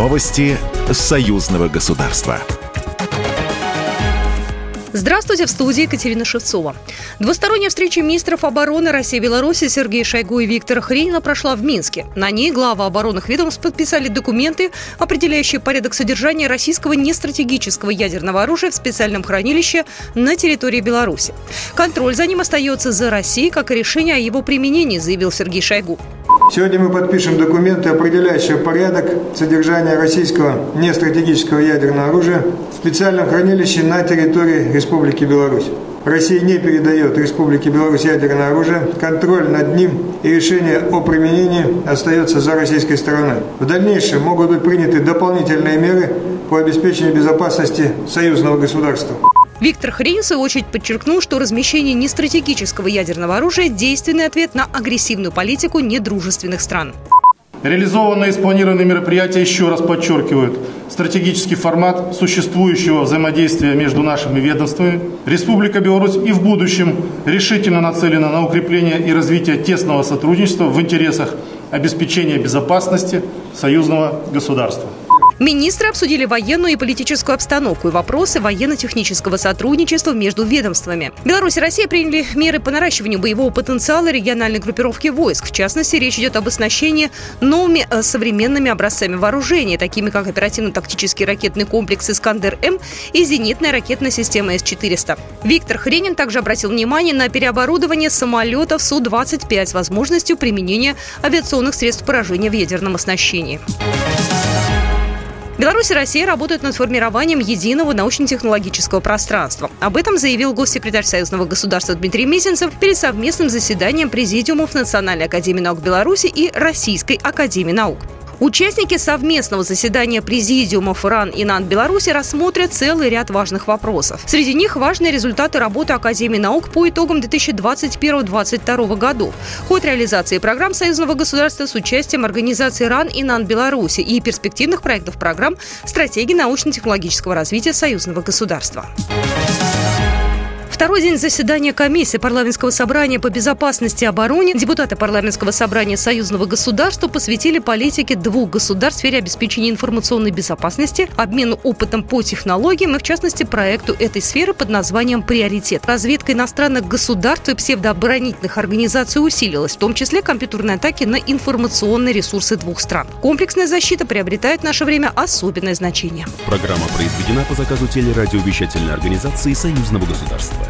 Новости союзного государства. Здравствуйте, в студии Екатерина Шевцова. Двусторонняя встреча министров обороны России и Беларуси Сергея Шойгу и Виктора Хренина прошла в Минске. На ней главы оборонных ведомств подписали документы, определяющие порядок содержания российского нестратегического ядерного оружия в специальном хранилище на территории Беларуси. Контроль за ним остается за Россией, как и решение о его применении, заявил Сергей Шойгу. Сегодня мы подпишем документы, определяющие порядок содержания российского нестратегического ядерного оружия в специальном хранилище на территории Республики Беларусь. Россия не передает Республике Беларусь ядерное оружие, контроль над ним и решение о применении остается за российской стороной. В дальнейшем могут быть приняты дополнительные меры по обеспечению безопасности союзного государства. Виктор Хрин, в очередь, подчеркнул, что размещение нестратегического ядерного оружия – действенный ответ на агрессивную политику недружественных стран. Реализованные и спланированные мероприятия еще раз подчеркивают стратегический формат существующего взаимодействия между нашими ведомствами. Республика Беларусь и в будущем решительно нацелена на укрепление и развитие тесного сотрудничества в интересах обеспечения безопасности союзного государства. Министры обсудили военную и политическую обстановку и вопросы военно-технического сотрудничества между ведомствами. Беларусь и Россия приняли меры по наращиванию боевого потенциала региональной группировки войск. В частности, речь идет об оснащении новыми э, современными образцами вооружения, такими как оперативно-тактический ракетный комплекс «Искандер-М» и зенитная ракетная система С-400. Виктор Хренин также обратил внимание на переоборудование самолетов Су-25 с возможностью применения авиационных средств поражения в ядерном оснащении. Беларусь и Россия работают над формированием единого научно-технологического пространства. Об этом заявил госсекретарь Союзного государства Дмитрий Мизинцев перед совместным заседанием президиумов Национальной академии наук Беларуси и Российской академии наук. Участники совместного заседания президиумов РАН и НАН Беларуси рассмотрят целый ряд важных вопросов. Среди них важные результаты работы Академии наук по итогам 2021-2022 годов, ход реализации программ союзного государства с участием организации РАН и НАН Беларуси и перспективных проектов программ стратегии научно-технологического развития союзного государства. Второй день заседания комиссии парламентского собрания по безопасности и обороне депутаты парламентского собрания союзного государства посвятили политике двух государств в сфере обеспечения информационной безопасности, обмену опытом по технологиям и, в частности, проекту этой сферы под названием «Приоритет». Разведка иностранных государств и псевдооборонительных организаций усилилась, в том числе компьютерные атаки на информационные ресурсы двух стран. Комплексная защита приобретает в наше время особенное значение. Программа произведена по заказу телерадиовещательной организации союзного государства.